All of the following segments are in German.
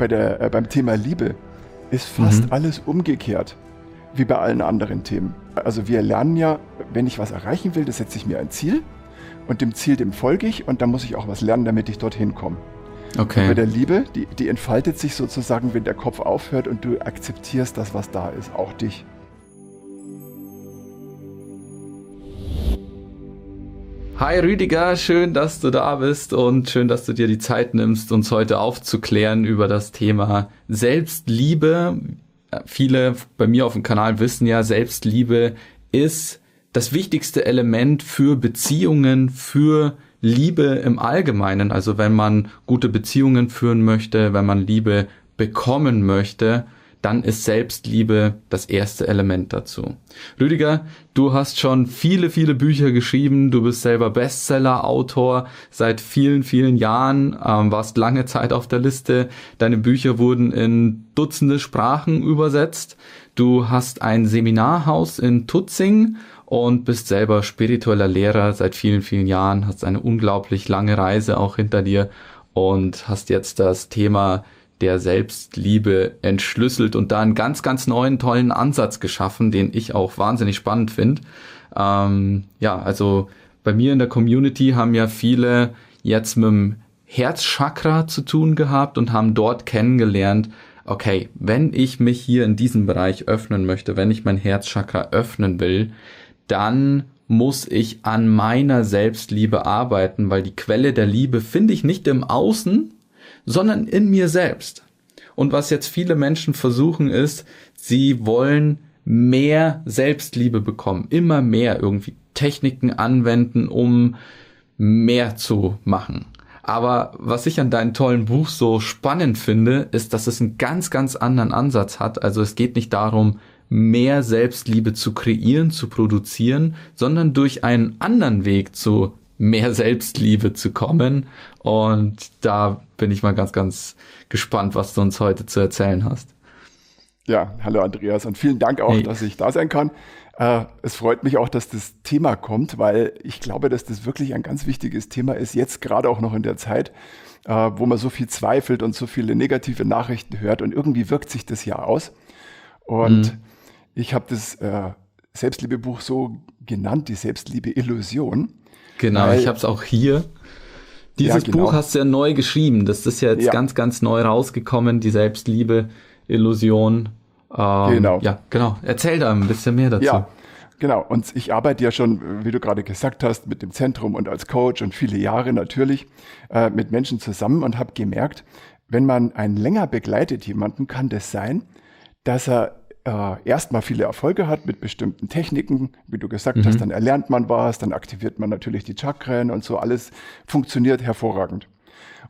bei der, äh, beim Thema Liebe ist fast mhm. alles umgekehrt, wie bei allen anderen Themen. Also wir lernen ja, wenn ich was erreichen will, das setze ich mir ein Ziel und dem Ziel, dem folge ich und dann muss ich auch was lernen, damit ich dorthin komme. Okay. Und bei der Liebe, die, die entfaltet sich sozusagen, wenn der Kopf aufhört und du akzeptierst das, was da ist, auch dich. Hi Rüdiger, schön, dass du da bist und schön, dass du dir die Zeit nimmst, uns heute aufzuklären über das Thema Selbstliebe. Viele bei mir auf dem Kanal wissen ja, Selbstliebe ist das wichtigste Element für Beziehungen, für Liebe im Allgemeinen. Also wenn man gute Beziehungen führen möchte, wenn man Liebe bekommen möchte, dann ist Selbstliebe das erste Element dazu. Rüdiger, du hast schon viele, viele Bücher geschrieben, du bist selber Bestseller-Autor seit vielen, vielen Jahren, ähm, warst lange Zeit auf der Liste, deine Bücher wurden in Dutzende Sprachen übersetzt, du hast ein Seminarhaus in Tutzing und bist selber spiritueller Lehrer seit vielen, vielen Jahren, hast eine unglaublich lange Reise auch hinter dir und hast jetzt das Thema der Selbstliebe entschlüsselt und da einen ganz, ganz neuen, tollen Ansatz geschaffen, den ich auch wahnsinnig spannend finde. Ähm, ja, also bei mir in der Community haben ja viele jetzt mit dem Herzchakra zu tun gehabt und haben dort kennengelernt, okay, wenn ich mich hier in diesem Bereich öffnen möchte, wenn ich mein Herzchakra öffnen will, dann muss ich an meiner Selbstliebe arbeiten, weil die Quelle der Liebe finde ich nicht im Außen, sondern in mir selbst. Und was jetzt viele Menschen versuchen ist, sie wollen mehr Selbstliebe bekommen, immer mehr irgendwie Techniken anwenden, um mehr zu machen. Aber was ich an deinem tollen Buch so spannend finde, ist, dass es einen ganz, ganz anderen Ansatz hat. Also es geht nicht darum, mehr Selbstliebe zu kreieren, zu produzieren, sondern durch einen anderen Weg zu mehr Selbstliebe zu kommen. Und da bin ich mal ganz, ganz gespannt, was du uns heute zu erzählen hast. Ja, hallo Andreas und vielen Dank auch, hey. dass ich da sein kann. Äh, es freut mich auch, dass das Thema kommt, weil ich glaube, dass das wirklich ein ganz wichtiges Thema ist, jetzt gerade auch noch in der Zeit, äh, wo man so viel zweifelt und so viele negative Nachrichten hört und irgendwie wirkt sich das ja aus. Und mhm. ich habe das äh, Selbstliebebuch so genannt, die Selbstliebe-Illusion. Genau, Weil, ich habe es auch hier. Dieses ja, genau. Buch hast du ja neu geschrieben. Das ist ja jetzt ja. ganz, ganz neu rausgekommen, die Selbstliebe, Illusion. Ähm, genau. Ja, genau. Erzähl da ein bisschen mehr dazu. Ja, genau. Und ich arbeite ja schon, wie du gerade gesagt hast, mit dem Zentrum und als Coach und viele Jahre natürlich äh, mit Menschen zusammen und habe gemerkt, wenn man einen länger begleitet jemanden, kann das sein, dass er äh, erstmal viele Erfolge hat mit bestimmten Techniken, wie du gesagt mhm. hast, dann erlernt man was, dann aktiviert man natürlich die Chakren und so, alles funktioniert hervorragend.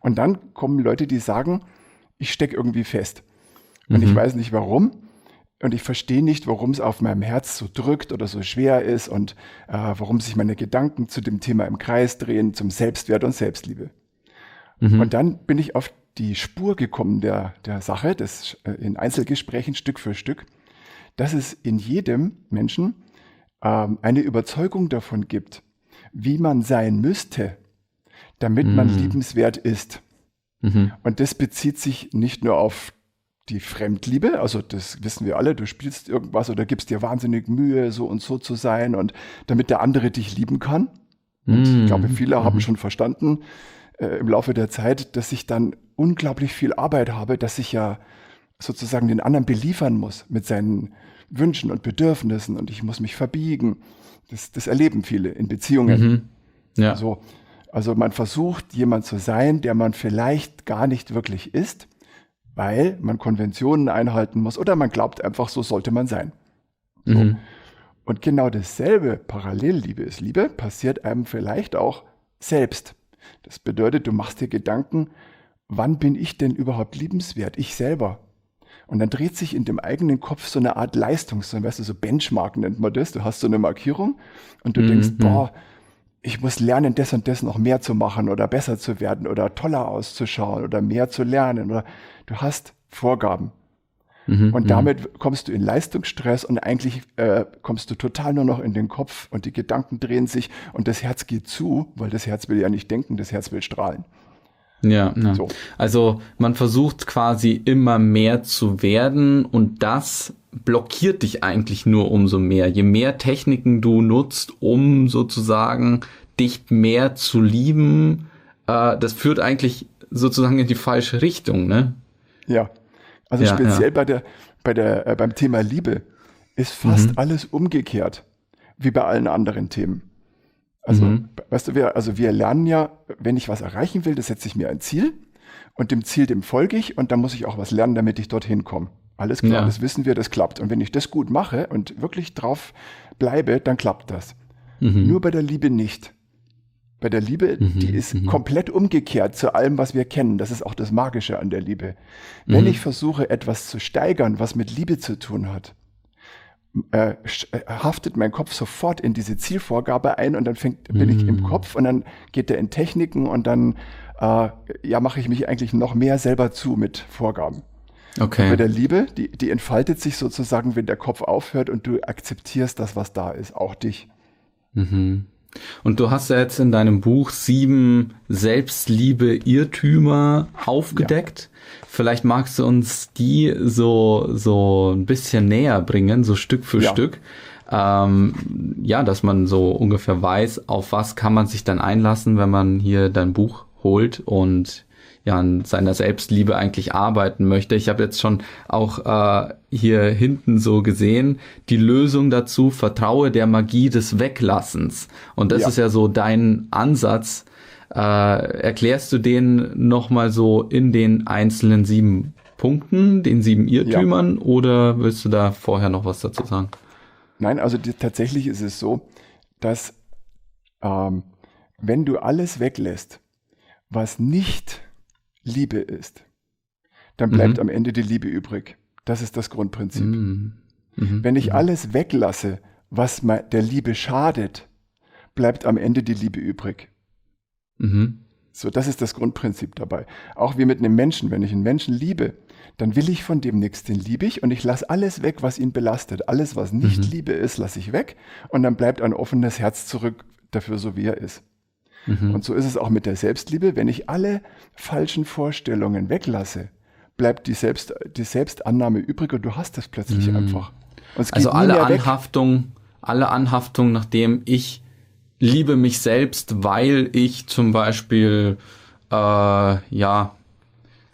Und dann kommen Leute, die sagen, ich stecke irgendwie fest. Und mhm. ich weiß nicht warum. Und ich verstehe nicht, warum es auf meinem Herz so drückt oder so schwer ist und äh, warum sich meine Gedanken zu dem Thema im Kreis drehen, zum Selbstwert und Selbstliebe. Mhm. Und dann bin ich auf die Spur gekommen der, der Sache, das äh, in Einzelgesprächen Stück für Stück dass es in jedem Menschen ähm, eine Überzeugung davon gibt, wie man sein müsste, damit mhm. man liebenswert ist. Mhm. Und das bezieht sich nicht nur auf die Fremdliebe, also das wissen wir alle, du spielst irgendwas oder gibst dir wahnsinnig Mühe, so und so zu sein und damit der andere dich lieben kann. Und ich glaube, mhm. viele haben mhm. schon verstanden äh, im Laufe der Zeit, dass ich dann unglaublich viel Arbeit habe, dass ich ja sozusagen den anderen beliefern muss mit seinen Wünschen und Bedürfnissen und ich muss mich verbiegen. Das, das erleben viele in Beziehungen. Mhm. Ja. So. Also man versucht, jemand zu sein, der man vielleicht gar nicht wirklich ist, weil man Konventionen einhalten muss oder man glaubt einfach, so sollte man sein. So. Mhm. Und genau dasselbe, Parallelliebe ist Liebe, passiert einem vielleicht auch selbst. Das bedeutet, du machst dir Gedanken, wann bin ich denn überhaupt liebenswert? Ich selber. Und dann dreht sich in dem eigenen Kopf so eine Art Leistung, so, weißt du, so Benchmark nennt man das. Du hast so eine Markierung und du mhm. denkst, boah, ich muss lernen, das und das noch mehr zu machen oder besser zu werden oder toller auszuschauen oder mehr zu lernen oder du hast Vorgaben. Mhm, und mhm. damit kommst du in Leistungsstress und eigentlich äh, kommst du total nur noch in den Kopf und die Gedanken drehen sich und das Herz geht zu, weil das Herz will ja nicht denken, das Herz will strahlen. Ja, ja. So. also man versucht quasi immer mehr zu werden und das blockiert dich eigentlich nur umso mehr. Je mehr Techniken du nutzt, um sozusagen dich mehr zu lieben, äh, das führt eigentlich sozusagen in die falsche Richtung, ne? Ja. Also ja, speziell ja. bei der, bei der, äh, beim Thema Liebe ist fast mhm. alles umgekehrt, wie bei allen anderen Themen. Also, mhm. weißt du, wir, also wir lernen ja, wenn ich was erreichen will, das setze ich mir ein Ziel und dem Ziel, dem folge ich und dann muss ich auch was lernen, damit ich dorthin komme. Alles klar, ja. das wissen wir, das klappt. Und wenn ich das gut mache und wirklich drauf bleibe, dann klappt das. Mhm. Nur bei der Liebe nicht. Bei der Liebe, mhm. die ist mhm. komplett umgekehrt zu allem, was wir kennen. Das ist auch das Magische an der Liebe. Wenn mhm. ich versuche, etwas zu steigern, was mit Liebe zu tun hat, äh, äh, haftet mein Kopf sofort in diese Zielvorgabe ein und dann fängt, bin ich im mhm. Kopf und dann geht er in Techniken und dann äh, ja, mache ich mich eigentlich noch mehr selber zu mit Vorgaben. Okay. Und bei der Liebe, die, die entfaltet sich sozusagen, wenn der Kopf aufhört und du akzeptierst das, was da ist, auch dich. Mhm. Und du hast ja jetzt in deinem Buch sieben Selbstliebe-Irrtümer aufgedeckt. Ja. Vielleicht magst du uns die so, so ein bisschen näher bringen, so Stück für ja. Stück. Ähm, ja, dass man so ungefähr weiß, auf was kann man sich dann einlassen, wenn man hier dein Buch holt und ja an seiner Selbstliebe eigentlich arbeiten möchte. Ich habe jetzt schon auch äh, hier hinten so gesehen, die Lösung dazu, vertraue der Magie des Weglassens. Und das ja. ist ja so dein Ansatz. Äh, erklärst du den nochmal so in den einzelnen sieben Punkten, den sieben Irrtümern, ja. oder willst du da vorher noch was dazu sagen? Nein, also die, tatsächlich ist es so, dass ähm, wenn du alles weglässt, was nicht Liebe ist, dann bleibt mhm. am Ende die Liebe übrig. Das ist das Grundprinzip. Mhm. Mhm. Wenn ich mhm. alles weglasse, was der Liebe schadet, bleibt am Ende die Liebe übrig. Mhm. So, das ist das Grundprinzip dabei. Auch wie mit einem Menschen. Wenn ich einen Menschen liebe, dann will ich von dem nichts, den liebe ich und ich lasse alles weg, was ihn belastet. Alles, was nicht mhm. Liebe ist, lasse ich weg und dann bleibt ein offenes Herz zurück dafür, so wie er ist. Mhm. Und so ist es auch mit der Selbstliebe. Wenn ich alle falschen Vorstellungen weglasse, bleibt die, Selbst, die Selbstannahme übrig und du hast es plötzlich mhm. einfach. also alle Anhaftung, alle Anhaftung, nachdem ich liebe mich selbst, weil ich zum Beispiel äh, ja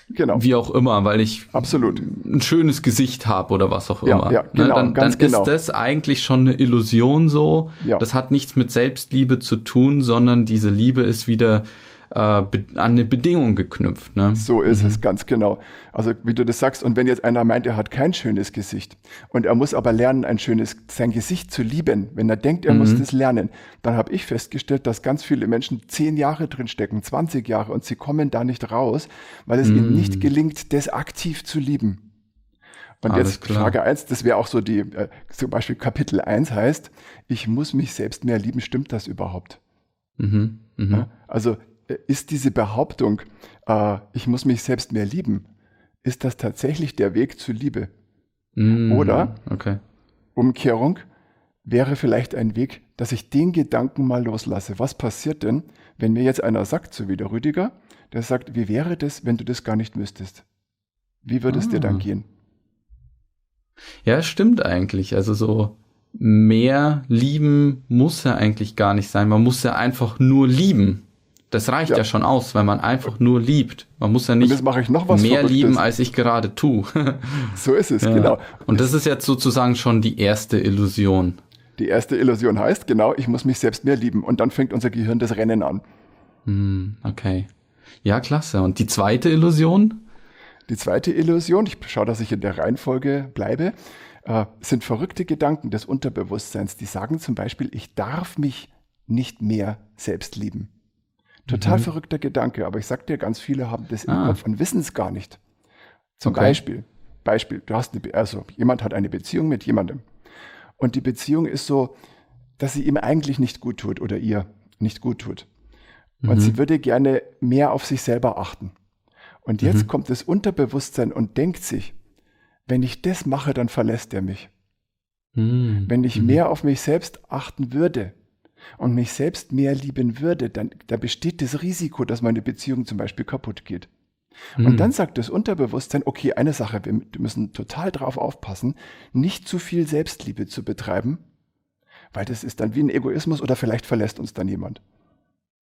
Genau. Wie auch immer, weil ich Absolut. ein schönes Gesicht habe oder was auch immer. Ja, genau, ne? Dann, dann ist genau. das eigentlich schon eine Illusion so. Ja. Das hat nichts mit Selbstliebe zu tun, sondern diese Liebe ist wieder äh, an eine Bedingung geknüpft. Ne? So ist mhm. es, ganz genau. Also wie du das sagst, und wenn jetzt einer meint, er hat kein schönes Gesicht und er muss aber lernen, ein schönes, sein Gesicht zu lieben, wenn er denkt, er mhm. muss das lernen, dann habe ich festgestellt, dass ganz viele Menschen zehn Jahre drin stecken, 20 Jahre und sie kommen da nicht raus, weil es mhm. ihnen nicht gelingt, das aktiv zu lieben. Und Alles jetzt klar. Frage eins, das wäre auch so die, äh, zum Beispiel Kapitel eins heißt, ich muss mich selbst mehr lieben, stimmt das überhaupt? Mhm, mh. also ist diese Behauptung, äh, ich muss mich selbst mehr lieben, ist das tatsächlich der Weg zur Liebe? Mm, Oder okay. Umkehrung wäre vielleicht ein Weg, dass ich den Gedanken mal loslasse. Was passiert denn, wenn mir jetzt einer sagt, so wie der Rüdiger, der sagt, wie wäre das, wenn du das gar nicht müsstest? Wie würde es ah. dir dann ah. gehen? Ja, stimmt eigentlich. Also so mehr lieben muss ja eigentlich gar nicht sein. Man muss ja einfach nur lieben. Das reicht ja. ja. schon aus, wenn man einfach nur liebt. Man muss ja nicht mehr Verrücktes. lieben, als ich gerade tue. so ist es, ja. genau. Und das ist jetzt sozusagen schon die erste Illusion. Die erste Illusion heißt, genau, ich muss mich selbst mehr lieben. Und dann fängt unser Gehirn das Rennen an. Hm, okay. Ja, klasse. Und die zweite Illusion? Die zweite Illusion, ich schaue, dass ich in der Reihenfolge bleibe, äh, sind verrückte Gedanken des Unterbewusstseins, die sagen zum Beispiel, ich darf mich nicht mehr selbst lieben. Total mhm. verrückter Gedanke, aber ich sag dir, ganz viele haben das ah. im Kopf und wissen es gar nicht. Zum okay. Beispiel, Beispiel, du hast eine, also jemand hat eine Beziehung mit jemandem und die Beziehung ist so, dass sie ihm eigentlich nicht gut tut oder ihr nicht gut tut. Mhm. Und sie würde gerne mehr auf sich selber achten. Und jetzt mhm. kommt das Unterbewusstsein und denkt sich, wenn ich das mache, dann verlässt er mich. Mhm. Wenn ich mhm. mehr auf mich selbst achten würde, und mich selbst mehr lieben würde, dann da besteht das Risiko, dass meine Beziehung zum Beispiel kaputt geht. Und hm. dann sagt das Unterbewusstsein, okay, eine Sache, wir müssen total drauf aufpassen, nicht zu viel Selbstliebe zu betreiben, weil das ist dann wie ein Egoismus oder vielleicht verlässt uns dann jemand.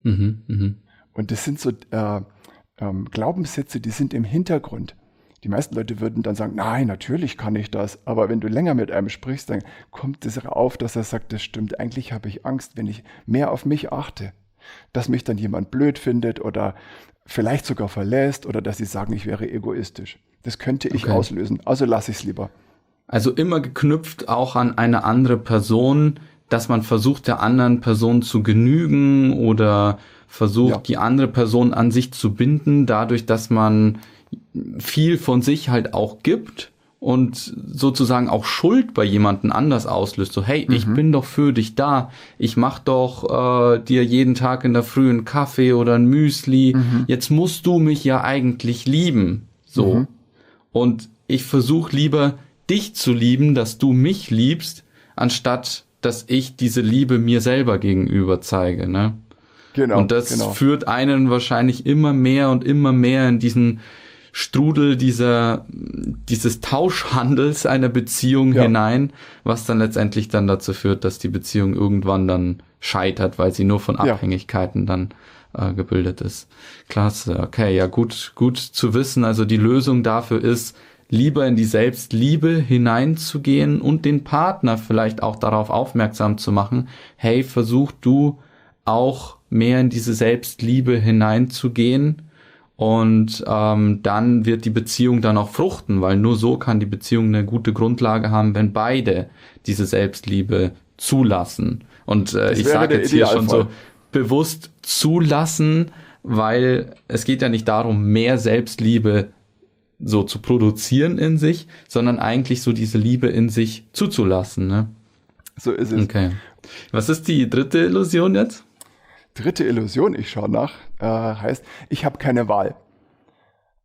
Mhm, mh. Und das sind so äh, ähm, Glaubenssätze, die sind im Hintergrund. Die meisten Leute würden dann sagen, nein, natürlich kann ich das. Aber wenn du länger mit einem sprichst, dann kommt es auf, dass er sagt, das stimmt, eigentlich habe ich Angst, wenn ich mehr auf mich achte. Dass mich dann jemand blöd findet oder vielleicht sogar verlässt oder dass sie sagen, ich wäre egoistisch. Das könnte ich okay. auslösen. Also lasse ich es lieber. Also immer geknüpft auch an eine andere Person, dass man versucht, der anderen Person zu genügen oder versucht, ja. die andere Person an sich zu binden, dadurch, dass man viel von sich halt auch gibt und sozusagen auch Schuld bei jemanden anders auslöst. So, hey, mhm. ich bin doch für dich da. Ich mach doch äh, dir jeden Tag in der Früh einen Kaffee oder ein Müsli. Mhm. Jetzt musst du mich ja eigentlich lieben. So. Mhm. Und ich versuche lieber dich zu lieben, dass du mich liebst, anstatt dass ich diese Liebe mir selber gegenüber zeige. Ne? Genau. Und das genau. führt einen wahrscheinlich immer mehr und immer mehr in diesen Strudel dieser, dieses Tauschhandels einer Beziehung ja. hinein, was dann letztendlich dann dazu führt, dass die Beziehung irgendwann dann scheitert, weil sie nur von Abhängigkeiten ja. dann äh, gebildet ist. Klasse, okay, ja gut, gut zu wissen. Also die Lösung dafür ist, lieber in die Selbstliebe hineinzugehen und den Partner vielleicht auch darauf aufmerksam zu machen, hey, versuch du auch mehr in diese Selbstliebe hineinzugehen und ähm, dann wird die Beziehung dann auch fruchten, weil nur so kann die Beziehung eine gute Grundlage haben, wenn beide diese Selbstliebe zulassen. Und äh, ich sage jetzt hier schon so bewusst zulassen, weil es geht ja nicht darum, mehr Selbstliebe so zu produzieren in sich, sondern eigentlich so diese Liebe in sich zuzulassen. Ne? So ist es. Okay. Was ist die dritte Illusion jetzt? Dritte Illusion, ich schaue nach, äh, heißt, ich habe keine Wahl.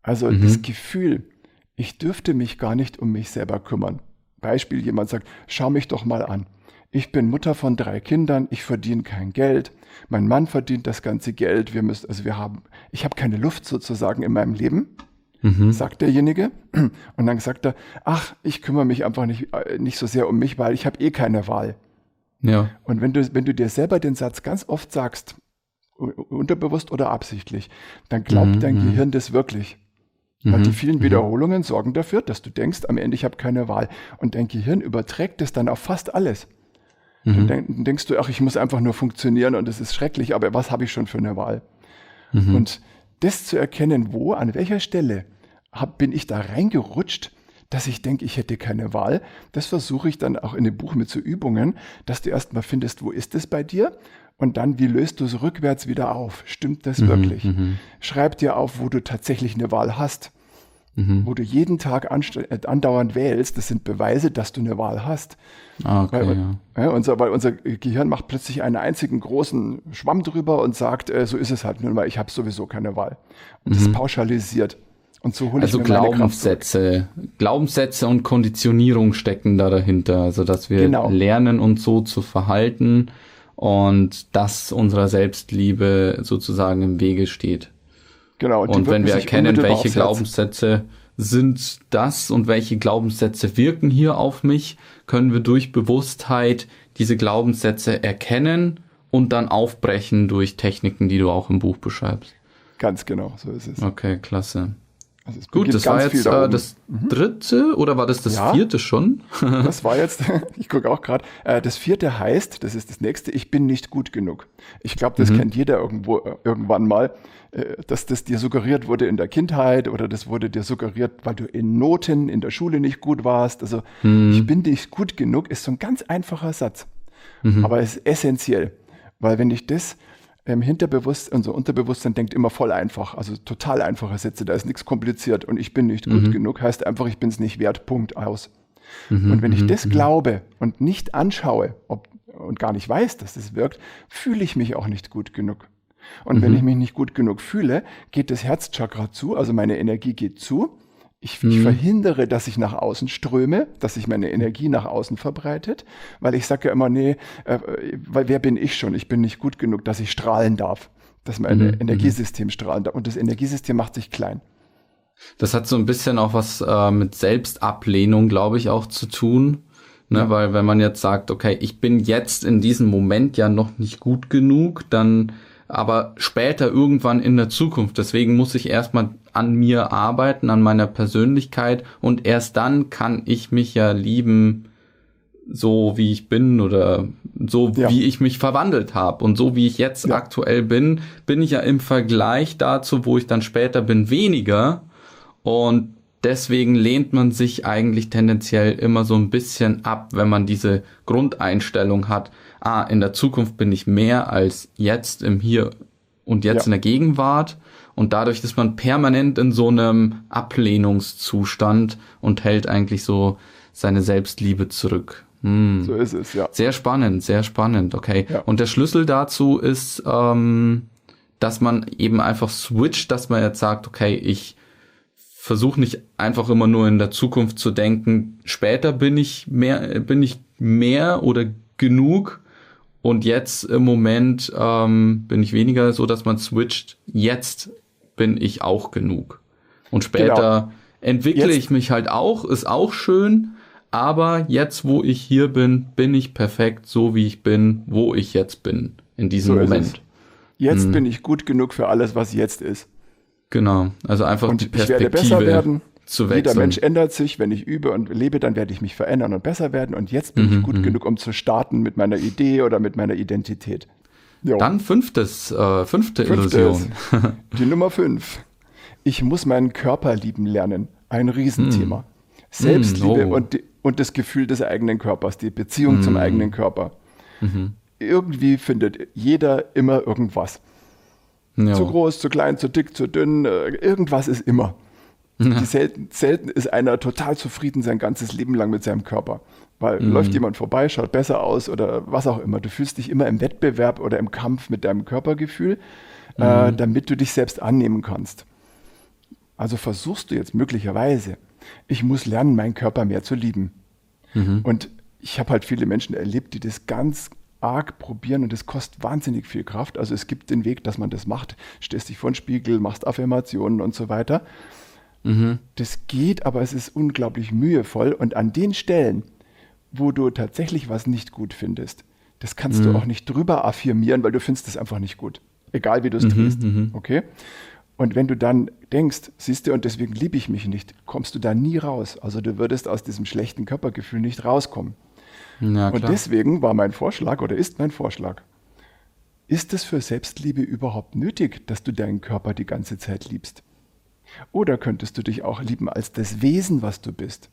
Also mhm. das Gefühl, ich dürfte mich gar nicht um mich selber kümmern. Beispiel, jemand sagt, schau mich doch mal an. Ich bin Mutter von drei Kindern, ich verdiene kein Geld, mein Mann verdient das ganze Geld, wir müssen, also wir haben, ich habe keine Luft sozusagen in meinem Leben mhm. sagt derjenige. Und dann sagt er, ach, ich kümmere mich einfach nicht, äh, nicht so sehr um mich, weil ich habe eh keine Wahl. Ja. Und wenn du, wenn du dir selber den Satz ganz oft sagst, unterbewusst oder absichtlich, dann glaubt mhm. dein mhm. Gehirn das wirklich. Mhm. Und die vielen mhm. Wiederholungen sorgen dafür, dass du denkst, am Ende ich habe keine Wahl. Und dein Gehirn überträgt es dann auf fast alles. Mhm. Dann denkst du, ach, ich muss einfach nur funktionieren und es ist schrecklich, aber was habe ich schon für eine Wahl? Mhm. Und das zu erkennen, wo, an welcher Stelle hab, bin ich da reingerutscht, dass ich denke, ich hätte keine Wahl. Das versuche ich dann auch in dem Buch mit so Übungen, dass du erstmal findest, wo ist es bei dir? Und dann, wie löst du es rückwärts wieder auf? Stimmt das mhm, wirklich? Mhm. Schreib dir auf, wo du tatsächlich eine Wahl hast. Mhm. Wo du jeden Tag äh, andauernd wählst, das sind Beweise, dass du eine Wahl hast. Ah, okay, weil, ja. Ja, unser, weil unser Gehirn macht plötzlich einen einzigen großen Schwamm drüber und sagt, äh, so ist es halt nun mal, ich habe sowieso keine Wahl. Und das mhm. pauschalisiert. Und so hole also ich mir Glaubenssätze, Glaubenssätze und Konditionierung stecken da dahinter, also dass wir genau. lernen uns so zu verhalten und das unserer Selbstliebe sozusagen im Wege steht. Genau. Und, und wenn wir erkennen, welche aufsetzen. Glaubenssätze sind das und welche Glaubenssätze wirken hier auf mich, können wir durch Bewusstheit diese Glaubenssätze erkennen und dann aufbrechen durch Techniken, die du auch im Buch beschreibst. Ganz genau, so ist es. Okay, klasse. Also Gut, das war jetzt da äh, das mhm. dritte oder war das das ja, vierte schon? das war jetzt, ich gucke auch gerade, äh, das vierte heißt, das ist das nächste, ich bin nicht gut genug. Ich glaube, das mhm. kennt jeder irgendwo äh, irgendwann mal, dass das dir suggeriert wurde in der Kindheit oder das wurde dir suggeriert, weil du in Noten in der Schule nicht gut warst. Also mhm. ich bin nicht gut genug ist so ein ganz einfacher Satz, mhm. aber es ist essentiell, weil wenn ich das ähm, Hinterbewusstsein, unser Unterbewusstsein denkt immer voll einfach, also total einfache Sätze, da ist nichts kompliziert und ich bin nicht mhm. gut genug, heißt einfach, ich bin es nicht wert, Punkt aus. Mhm, und wenn ich mhm, das mhm. glaube und nicht anschaue ob, und gar nicht weiß, dass das wirkt, fühle ich mich auch nicht gut genug. Und wenn mhm. ich mich nicht gut genug fühle, geht das Herzchakra zu, also meine Energie geht zu, Ich, mhm. ich, verhindere, dass ich nach außen ströme, dass sich meine Energie nach außen verbreitet, weil ich sage ja immer, nee, äh, weil wer bin ich schon? Ich bin nicht gut genug, dass ich strahlen darf, dass mein mhm. Energiesystem strahlen darf. Und das Energiesystem macht sich klein. Das hat so ein bisschen auch was äh, mit Selbstablehnung, glaube ich, auch zu tun. Ne, ja. Weil wenn man jetzt sagt, okay, ich bin jetzt in diesem Moment ja noch nicht gut genug, dann aber später irgendwann in der Zukunft. Deswegen muss ich erstmal an mir arbeiten, an meiner Persönlichkeit und erst dann kann ich mich ja lieben, so wie ich bin oder so ja. wie ich mich verwandelt habe. Und so wie ich jetzt ja. aktuell bin, bin ich ja im Vergleich dazu, wo ich dann später bin, weniger. Und deswegen lehnt man sich eigentlich tendenziell immer so ein bisschen ab, wenn man diese Grundeinstellung hat, ah, in der Zukunft bin ich mehr als jetzt im Hier und jetzt ja. in der Gegenwart. Und dadurch ist man permanent in so einem Ablehnungszustand und hält eigentlich so seine Selbstliebe zurück. Hm. So ist es, ja. Sehr spannend, sehr spannend, okay. Ja. Und der Schlüssel dazu ist, ähm, dass man eben einfach switcht, dass man jetzt sagt, okay, ich versuche nicht einfach immer nur in der Zukunft zu denken, später bin ich mehr, bin ich mehr oder genug, und jetzt im Moment ähm, bin ich weniger so, dass man switcht. Jetzt bin ich auch genug. Und später genau. entwickle jetzt. ich mich halt auch, ist auch schön. Aber jetzt, wo ich hier bin, bin ich perfekt, so wie ich bin, wo ich jetzt bin, in diesem so Moment. Jetzt hm. bin ich gut genug für alles, was jetzt ist. Genau, also einfach und die Perspektive. Ich werde besser werden zu wechseln. Jeder Mensch ändert sich. Wenn ich übe und lebe, dann werde ich mich verändern und besser werden. Und jetzt bin mhm, ich gut mhm. genug, um zu starten mit meiner Idee oder mit meiner Identität. Jo. Dann fünftes, äh, fünfte Fünftes, Illusion. die Nummer fünf. Ich muss meinen Körper lieben lernen. Ein Riesenthema. Mm. Selbstliebe mm, oh. und, die, und das Gefühl des eigenen Körpers, die Beziehung mm. zum eigenen Körper. -hmm. Irgendwie findet jeder immer irgendwas. Jo. Zu groß, zu klein, zu dick, zu dünn, äh, irgendwas ist immer. Ja. Selten, selten ist einer total zufrieden sein ganzes Leben lang mit seinem Körper. Weil mhm. läuft jemand vorbei, schaut besser aus oder was auch immer. Du fühlst dich immer im Wettbewerb oder im Kampf mit deinem Körpergefühl, äh, mhm. äh, damit du dich selbst annehmen kannst. Also versuchst du jetzt möglicherweise, ich muss lernen, meinen Körper mehr zu lieben. Mhm. Und ich habe halt viele Menschen erlebt, die das ganz arg probieren und das kostet wahnsinnig viel Kraft. Also es gibt den Weg, dass man das macht. Stehst dich vor den Spiegel, machst Affirmationen und so weiter. Mhm. Das geht, aber es ist unglaublich mühevoll. Und an den Stellen, wo du tatsächlich was nicht gut findest, das kannst mhm. du auch nicht drüber affirmieren, weil du findest es einfach nicht gut. Egal wie du es mhm, tust. Mhm. Okay? Und wenn du dann denkst, siehst du, und deswegen liebe ich mich nicht, kommst du da nie raus. Also du würdest aus diesem schlechten Körpergefühl nicht rauskommen. Ja, und deswegen war mein Vorschlag oder ist mein Vorschlag, ist es für Selbstliebe überhaupt nötig, dass du deinen Körper die ganze Zeit liebst? Oder könntest du dich auch lieben als das Wesen, was du bist,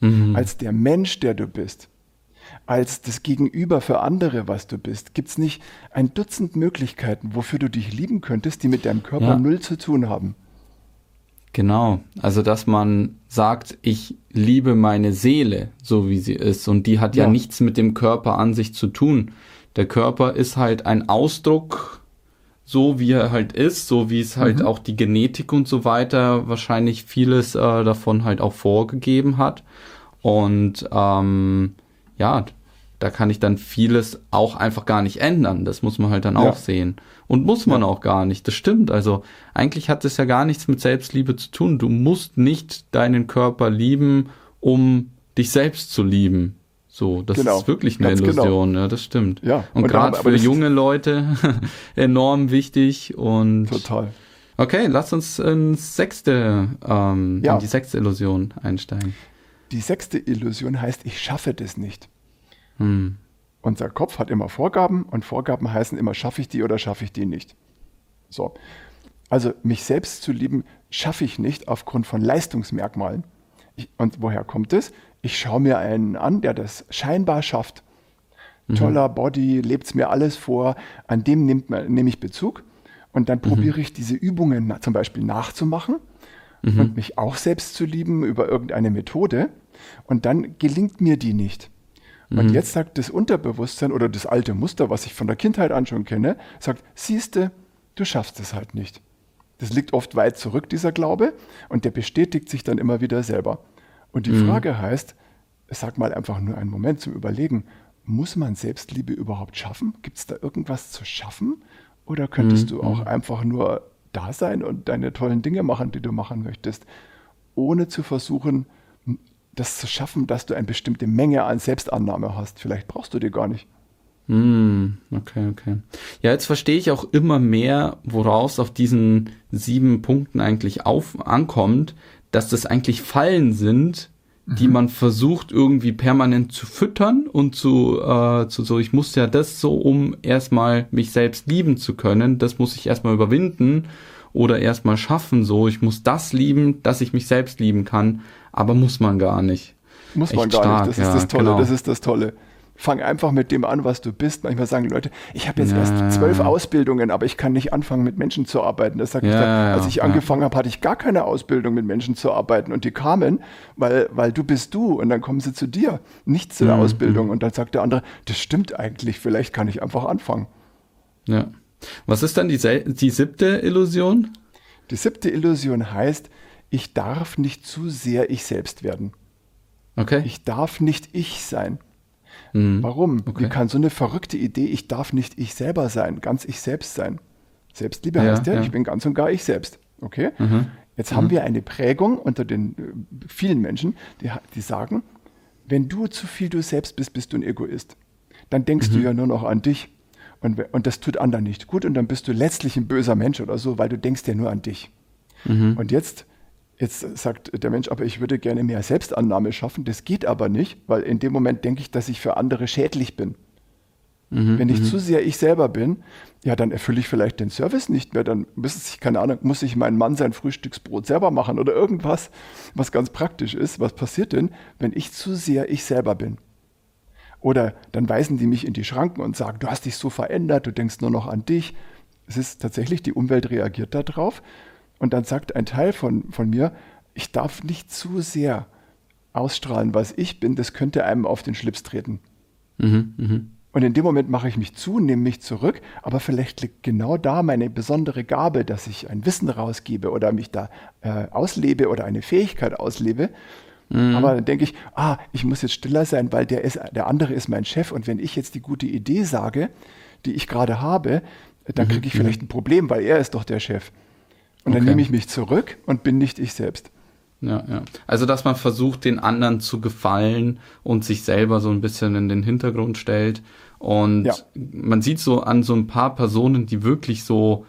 mhm. als der Mensch, der du bist, als das Gegenüber für andere, was du bist? Gibt es nicht ein Dutzend Möglichkeiten, wofür du dich lieben könntest, die mit deinem Körper ja. null zu tun haben? Genau, also dass man sagt, ich liebe meine Seele, so wie sie ist, und die hat ja, ja nichts mit dem Körper an sich zu tun. Der Körper ist halt ein Ausdruck so wie er halt ist, so wie es halt mhm. auch die Genetik und so weiter wahrscheinlich vieles äh, davon halt auch vorgegeben hat. Und ähm, ja, da kann ich dann vieles auch einfach gar nicht ändern. Das muss man halt dann ja. auch sehen. Und muss man ja. auch gar nicht. Das stimmt. Also eigentlich hat es ja gar nichts mit Selbstliebe zu tun. Du musst nicht deinen Körper lieben, um dich selbst zu lieben. So, das genau, ist wirklich eine genau. Illusion, genau. ja, das stimmt. Ja, und, und gerade für junge Leute enorm wichtig und total. Okay, lass uns ins sechste, ähm, ja. in die sechste Illusion einsteigen. Die sechste Illusion heißt, ich schaffe das nicht. Hm. Unser Kopf hat immer Vorgaben und Vorgaben heißen immer, schaffe ich die oder schaffe ich die nicht. So. Also mich selbst zu lieben, schaffe ich nicht aufgrund von Leistungsmerkmalen. Ich, und woher kommt es? Ich schaue mir einen an, der das scheinbar schafft. Mhm. Toller Body, lebt es mir alles vor, an dem nimmt man, nehme ich Bezug und dann mhm. probiere ich diese Übungen zum Beispiel nachzumachen mhm. und mich auch selbst zu lieben über irgendeine Methode und dann gelingt mir die nicht. Und mhm. jetzt sagt das Unterbewusstsein oder das alte Muster, was ich von der Kindheit an schon kenne, sagt, siehste, du schaffst es halt nicht. Das liegt oft weit zurück, dieser Glaube, und der bestätigt sich dann immer wieder selber. Und die mhm. Frage heißt, sag mal einfach nur einen Moment zum Überlegen, muss man Selbstliebe überhaupt schaffen? Gibt es da irgendwas zu schaffen? Oder könntest mhm. du auch mhm. einfach nur da sein und deine tollen Dinge machen, die du machen möchtest, ohne zu versuchen, das zu schaffen, dass du eine bestimmte Menge an Selbstannahme hast? Vielleicht brauchst du die gar nicht. Mm, okay, okay. Ja, jetzt verstehe ich auch immer mehr, woraus auf diesen sieben Punkten eigentlich auf, ankommt, dass das eigentlich Fallen sind, die mhm. man versucht irgendwie permanent zu füttern und zu, äh, zu so, ich muss ja das so, um erstmal mich selbst lieben zu können, das muss ich erstmal überwinden oder erstmal schaffen, so, ich muss das lieben, dass ich mich selbst lieben kann, aber muss man gar nicht. Muss Echt man gar stark, nicht, das ist das Tolle, genau. das ist das Tolle fang einfach mit dem an, was du bist. Manchmal sagen die Leute, ich habe jetzt ja. erst zwölf Ausbildungen, aber ich kann nicht anfangen, mit Menschen zu arbeiten. Das sage ja, ich dann, als ich ja. angefangen habe, hatte ich gar keine Ausbildung, mit Menschen zu arbeiten. Und die kamen, weil, weil du bist du. Und dann kommen sie zu dir, nicht zu der mhm. Ausbildung. Und dann sagt der andere, das stimmt eigentlich, vielleicht kann ich einfach anfangen. Ja. Was ist dann die, die siebte Illusion? Die siebte Illusion heißt, ich darf nicht zu sehr ich selbst werden. Okay. Ich darf nicht ich sein. Mhm. Warum? Okay. Wie kann so eine verrückte Idee, ich darf nicht ich selber sein, ganz ich selbst sein? Selbstliebe ja, heißt ja, ja, ich bin ganz und gar ich selbst. Okay? Mhm. Jetzt mhm. haben wir eine Prägung unter den äh, vielen Menschen, die, die sagen, wenn du zu viel du selbst bist, bist du ein Egoist. Dann denkst du mhm. ja nur noch an dich. Und, und das tut anderen nicht gut und dann bist du letztlich ein böser Mensch oder so, weil du denkst ja nur an dich. Mhm. Und jetzt Jetzt sagt der Mensch, aber ich würde gerne mehr Selbstannahme schaffen. Das geht aber nicht, weil in dem Moment denke ich, dass ich für andere schädlich bin. Mhm, Wenn ich mhm. zu sehr ich selber bin, ja, dann erfülle ich vielleicht den Service nicht mehr. Dann muss ich, keine Ahnung, muss ich mein Mann sein Frühstücksbrot selber machen oder irgendwas, was ganz praktisch ist. Was passiert denn, wenn ich zu sehr ich selber bin? Oder dann weisen die mich in die Schranken und sagen, du hast dich so verändert, du denkst nur noch an dich. Es ist tatsächlich, die Umwelt reagiert darauf und dann sagt ein Teil von, von mir, ich darf nicht zu sehr ausstrahlen, was ich bin, das könnte einem auf den Schlips treten. Mhm, mh. Und in dem Moment mache ich mich zu, nehme mich zurück, aber vielleicht liegt genau da meine besondere Gabe, dass ich ein Wissen rausgebe oder mich da äh, auslebe oder eine Fähigkeit auslebe. Mhm. Aber dann denke ich, ah, ich muss jetzt stiller sein, weil der, ist, der andere ist mein Chef und wenn ich jetzt die gute Idee sage, die ich gerade habe, dann mhm, kriege ich vielleicht ein Problem, weil er ist doch der Chef. Und dann nehme ich mich zurück und bin nicht ich selbst. Ja, ja. Also, dass man versucht, den anderen zu gefallen und sich selber so ein bisschen in den Hintergrund stellt. Und ja. man sieht so an so ein paar Personen, die wirklich so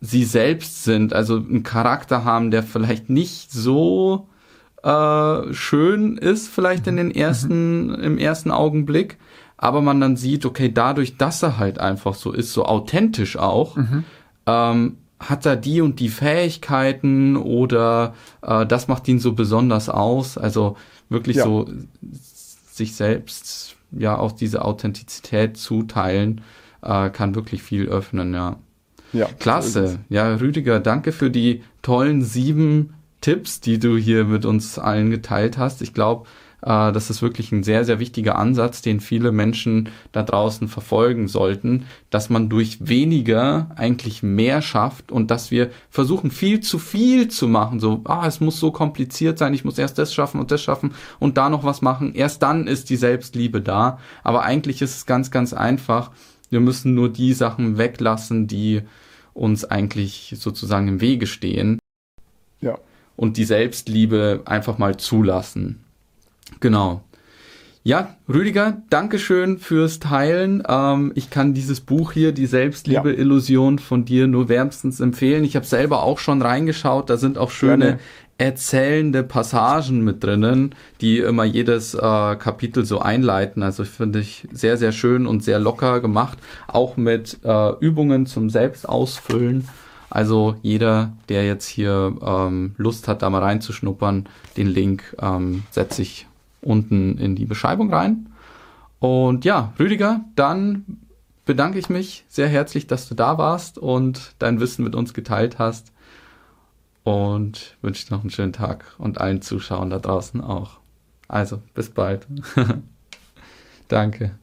sie selbst sind, also einen Charakter haben, der vielleicht nicht so äh, schön ist, vielleicht in den mhm. ersten, mhm. im ersten Augenblick, aber man dann sieht, okay, dadurch, dass er halt einfach so ist, so authentisch auch, mhm. ähm, hat er die und die Fähigkeiten oder äh, das macht ihn so besonders aus. Also wirklich ja. so sich selbst ja auch diese Authentizität zuteilen, äh, kann wirklich viel öffnen, ja. Ja, Klasse. So ja, Rüdiger, danke für die tollen sieben Tipps, die du hier mit uns allen geteilt hast. Ich glaube, äh, das ist wirklich ein sehr, sehr wichtiger Ansatz, den viele Menschen da draußen verfolgen sollten, dass man durch weniger eigentlich mehr schafft und dass wir versuchen, viel zu viel zu machen. So, ah, es muss so kompliziert sein, ich muss erst das schaffen und das schaffen und da noch was machen. Erst dann ist die Selbstliebe da. Aber eigentlich ist es ganz, ganz einfach. Wir müssen nur die Sachen weglassen, die uns eigentlich sozusagen im Wege stehen. Ja. Und die Selbstliebe einfach mal zulassen. Genau. Ja, Rüdiger, Dankeschön fürs Teilen. Ähm, ich kann dieses Buch hier, die Selbstliebe-Illusion von dir nur wärmstens empfehlen. Ich habe selber auch schon reingeschaut. Da sind auch schöne Gerne. erzählende Passagen mit drinnen, die immer jedes äh, Kapitel so einleiten. Also ich finde ich sehr, sehr schön und sehr locker gemacht. Auch mit äh, Übungen zum Selbstausfüllen. Also jeder, der jetzt hier ähm, Lust hat, da mal reinzuschnuppern, den Link ähm, setze ich unten in die Beschreibung rein. Und ja, Rüdiger, dann bedanke ich mich sehr herzlich, dass du da warst und dein Wissen mit uns geteilt hast. Und wünsche noch einen schönen Tag und allen Zuschauern da draußen auch. Also, bis bald. Danke.